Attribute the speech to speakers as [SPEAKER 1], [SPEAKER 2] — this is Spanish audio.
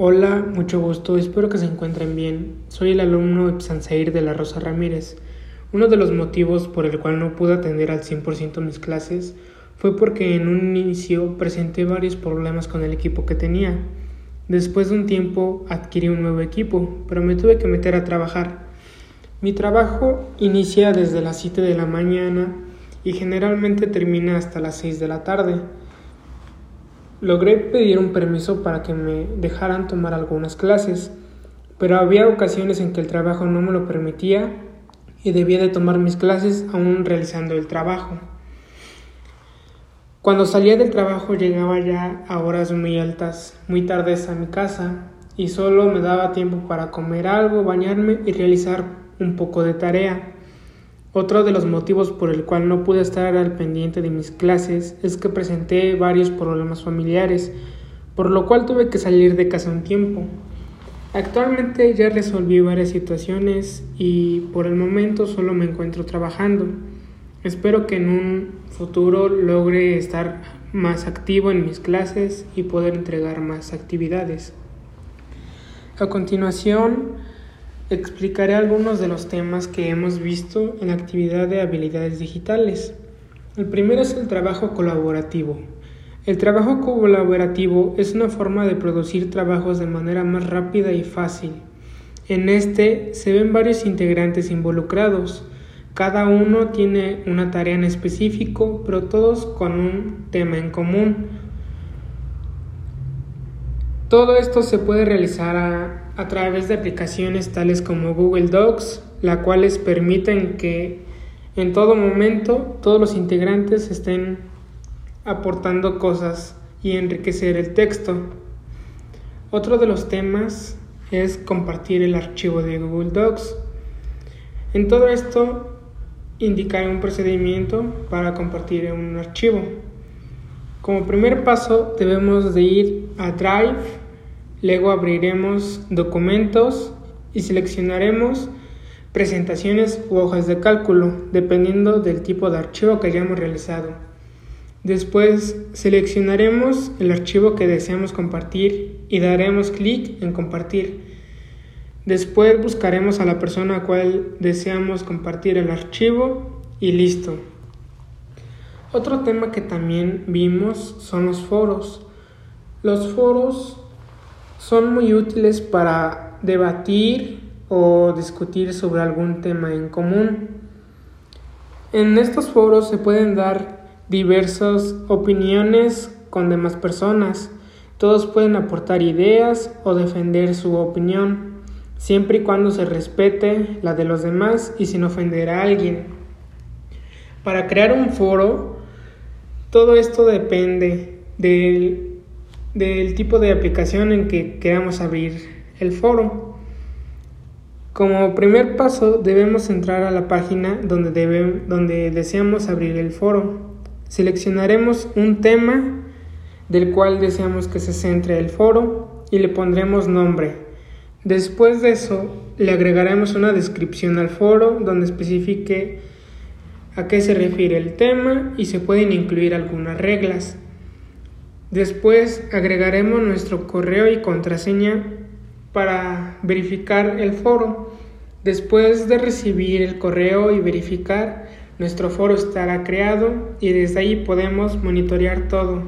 [SPEAKER 1] Hola, mucho gusto, espero que se encuentren bien. Soy el alumno Ipsanseir de la Rosa Ramírez. Uno de los motivos por el cual no pude atender al 100% mis clases fue porque en un inicio presenté varios problemas con el equipo que tenía. Después de un tiempo adquirí un nuevo equipo, pero me tuve que meter a trabajar. Mi trabajo inicia desde las 7 de la mañana y generalmente termina hasta las 6 de la tarde. Logré pedir un permiso para que me dejaran tomar algunas clases, pero había ocasiones en que el trabajo no me lo permitía y debía de tomar mis clases aún realizando el trabajo. Cuando salía del trabajo llegaba ya a horas muy altas, muy tardes a mi casa y solo me daba tiempo para comer algo, bañarme y realizar un poco de tarea. Otro de los motivos por el cual no pude estar al pendiente de mis clases es que presenté varios problemas familiares, por lo cual tuve que salir de casa un tiempo. Actualmente ya resolví varias situaciones y por el momento solo me encuentro trabajando. Espero que en un futuro logre estar más activo en mis clases y poder entregar más actividades. A continuación, explicaré algunos de los temas que hemos visto en la actividad de habilidades digitales. El primero es el trabajo colaborativo. El trabajo colaborativo es una forma de producir trabajos de manera más rápida y fácil. En este se ven varios integrantes involucrados. Cada uno tiene una tarea en específico, pero todos con un tema en común. Todo esto se puede realizar a, a través de aplicaciones tales como Google Docs, las cuales permiten que en todo momento todos los integrantes estén aportando cosas y enriquecer el texto. Otro de los temas es compartir el archivo de Google Docs. En todo esto indicaré un procedimiento para compartir un archivo. Como primer paso debemos de ir a Drive Luego abriremos documentos y seleccionaremos presentaciones u hojas de cálculo, dependiendo del tipo de archivo que hayamos realizado. Después seleccionaremos el archivo que deseamos compartir y daremos clic en compartir. Después buscaremos a la persona a cual deseamos compartir el archivo y listo. Otro tema que también vimos son los foros. Los foros son muy útiles para debatir o discutir sobre algún tema en común. En estos foros se pueden dar diversas opiniones con demás personas. Todos pueden aportar ideas o defender su opinión, siempre y cuando se respete la de los demás y sin ofender a alguien. Para crear un foro, todo esto depende del del tipo de aplicación en que queramos abrir el foro. Como primer paso debemos entrar a la página donde, donde deseamos abrir el foro. Seleccionaremos un tema del cual deseamos que se centre el foro y le pondremos nombre. Después de eso le agregaremos una descripción al foro donde especifique a qué se refiere el tema y se pueden incluir algunas reglas. Después agregaremos nuestro correo y contraseña para verificar el foro. Después de recibir el correo y verificar, nuestro foro estará creado y desde ahí podemos monitorear todo.